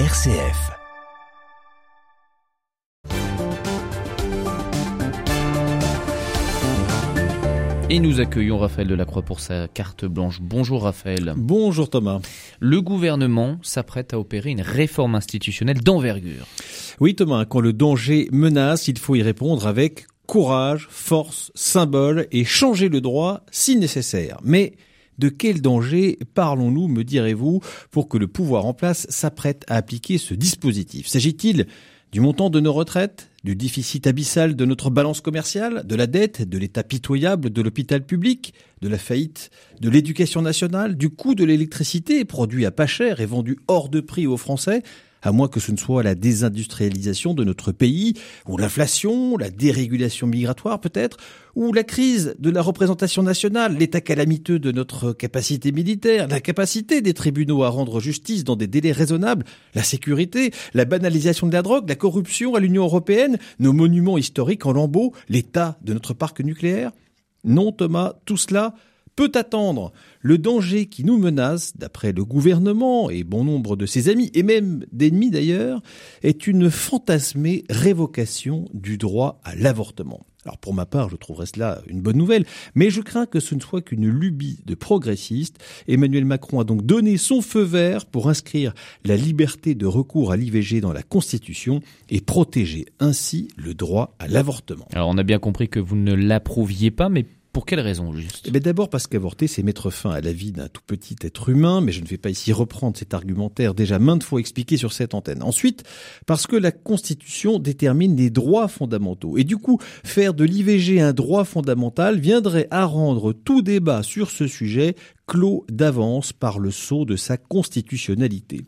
RCF. Et nous accueillons Raphaël Delacroix pour sa carte blanche. Bonjour Raphaël. Bonjour Thomas. Le gouvernement s'apprête à opérer une réforme institutionnelle d'envergure. Oui Thomas, quand le danger menace, il faut y répondre avec courage, force, symbole et changer le droit si nécessaire. Mais de quel danger parlons-nous, me direz-vous, pour que le pouvoir en place s'apprête à appliquer ce dispositif? S'agit-il du montant de nos retraites, du déficit abyssal de notre balance commerciale, de la dette, de l'état pitoyable de l'hôpital public, de la faillite de l'éducation nationale, du coût de l'électricité produit à pas cher et vendu hors de prix aux Français, à moins que ce ne soit la désindustrialisation de notre pays, ou l'inflation, la dérégulation migratoire peut-être, ou la crise de la représentation nationale, l'état calamiteux de notre capacité militaire, la capacité des tribunaux à rendre justice dans des délais raisonnables, la sécurité, la banalisation de la drogue, la corruption à l'Union européenne, nos monuments historiques en lambeaux, l'état de notre parc nucléaire. Non Thomas, tout cela peut attendre. Le danger qui nous menace, d'après le gouvernement et bon nombre de ses amis, et même d'ennemis d'ailleurs, est une fantasmée révocation du droit à l'avortement. Alors pour ma part, je trouverais cela une bonne nouvelle, mais je crains que ce ne soit qu'une lubie de progressistes. Emmanuel Macron a donc donné son feu vert pour inscrire la liberté de recours à l'IVG dans la Constitution et protéger ainsi le droit à l'avortement. Alors on a bien compris que vous ne l'approuviez pas, mais pour quelle raison juste? Eh D'abord parce qu'avorter, c'est mettre fin à la vie d'un tout petit être humain, mais je ne vais pas ici reprendre cet argumentaire déjà maintes fois expliqué sur cette antenne. Ensuite, parce que la Constitution détermine les droits fondamentaux. Et du coup, faire de l'IVG un droit fondamental viendrait à rendre tout débat sur ce sujet clos d'avance par le sceau de sa constitutionnalité.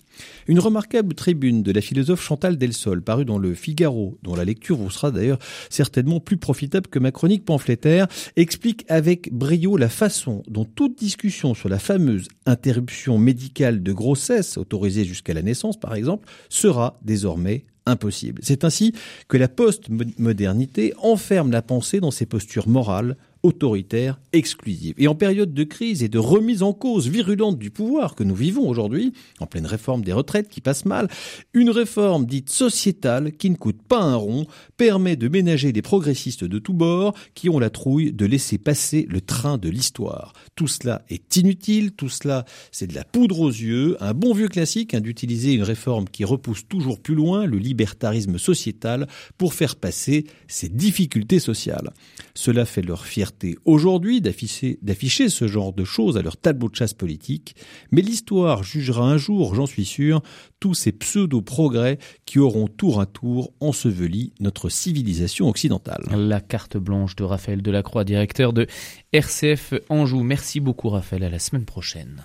Une remarquable tribune de la philosophe Chantal Delsol, parue dans le Figaro, dont la lecture vous sera d'ailleurs certainement plus profitable que ma chronique pamphlétaire, explique avec brio la façon dont toute discussion sur la fameuse interruption médicale de grossesse, autorisée jusqu'à la naissance par exemple, sera désormais impossible. C'est ainsi que la post-modernité enferme la pensée dans ses postures morales, autoritaire, exclusive. Et en période de crise et de remise en cause virulente du pouvoir que nous vivons aujourd'hui, en pleine réforme des retraites qui passe mal, une réforme dite sociétale qui ne coûte pas un rond permet de ménager des progressistes de tous bords qui ont la trouille de laisser passer le train de l'histoire. Tout cela est inutile, tout cela c'est de la poudre aux yeux, un bon vieux classique hein, d'utiliser une réforme qui repousse toujours plus loin le libertarisme sociétal pour faire passer ses difficultés sociales. Cela fait leur fierté aujourd'hui d'afficher, ce genre de choses à leur tableau de chasse politique, mais l'histoire jugera un jour, j'en suis sûr, tous ces pseudo-progrès qui auront tour à tour enseveli notre civilisation occidentale. La carte blanche de Raphaël Delacroix, directeur de RCF Anjou. Merci beaucoup Raphaël, à la semaine prochaine.